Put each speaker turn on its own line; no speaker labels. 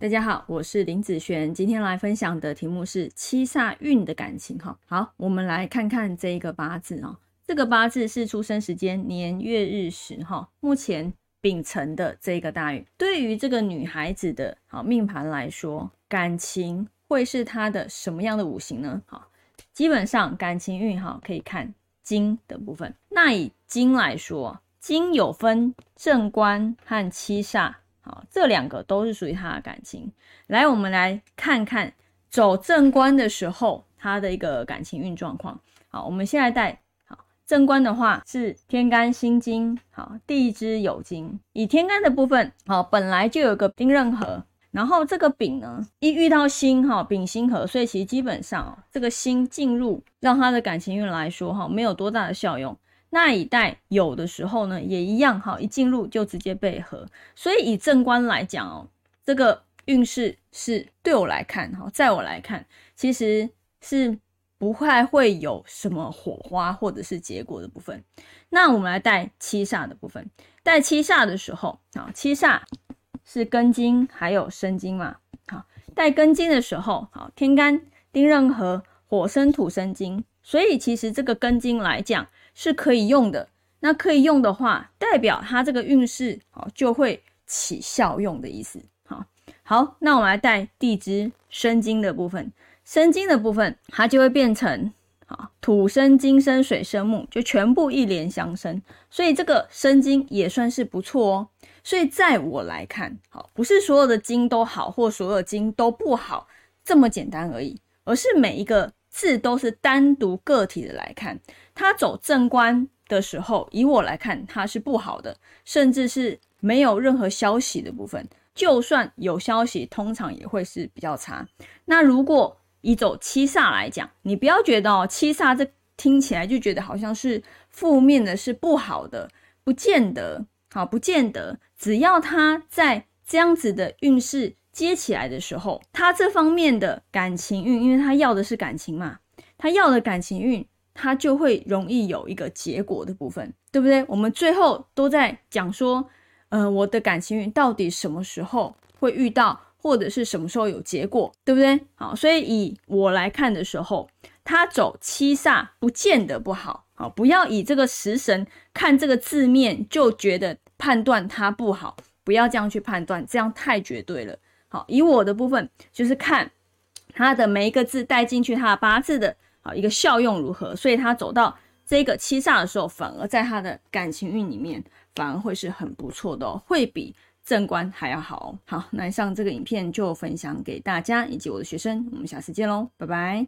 大家好，我是林子璇，今天来分享的题目是七煞运的感情哈。好，我们来看看这一个八字啊，这个八字是出生时间年月日时哈，目前秉承的这个大运，对于这个女孩子的好命盘来说，感情会是她的什么样的五行呢？好，基本上感情运哈，可以看金的部分。那以金来说，金有分正官和七煞。好，这两个都是属于他的感情。来，我们来看看走正官的时候他的一个感情运状况。好，我们现在带好正官的话是天干辛金，好地支酉金。以天干的部分，好本来就有个丁壬合，然后这个丙呢一遇到辛，哈丙辛合，所以其实基本上这个辛进入让他的感情运来说，哈没有多大的效用。那一代有的时候呢，也一样哈，一进入就直接被合，所以以正官来讲哦，这个运势是对我来看哈，在我来看，其实是不太会有什么火花或者是结果的部分。那我们来带七煞的部分，带七煞的时候啊，七煞是根金还有生金嘛，好，带根金的时候，好，天干丁壬合，火生土生金，所以其实这个根金来讲。是可以用的，那可以用的话，代表它这个运势哦就会起效用的意思。好，好，那我们来带地支生金的部分，生金的部分它就会变成啊土生金生水生木，就全部一连相生，所以这个生金也算是不错哦。所以在我来看，好，不是所有的金都好，或所有金都不好这么简单而已，而是每一个。字都是单独个体的来看，他走正官的时候，以我来看，他是不好的，甚至是没有任何消息的部分。就算有消息，通常也会是比较差。那如果以走七煞来讲，你不要觉得哦，七煞这听起来就觉得好像是负面的，是不好的，不见得好，不见得。只要他在这样子的运势。接起来的时候，他这方面的感情运，因为他要的是感情嘛，他要的感情运，他就会容易有一个结果的部分，对不对？我们最后都在讲说，呃，我的感情运到底什么时候会遇到，或者是什么时候有结果，对不对？好，所以以我来看的时候，他走七煞不见得不好，好，不要以这个食神看这个字面就觉得判断他不好，不要这样去判断，这样太绝对了。好，以我的部分就是看他的每一个字带进去他的八字的好一个效用如何，所以他走到这个七煞的时候，反而在他的感情运里面反而会是很不错的哦，会比正官还要好。好，那以上这个影片就分享给大家以及我的学生，我们下次见喽，拜拜。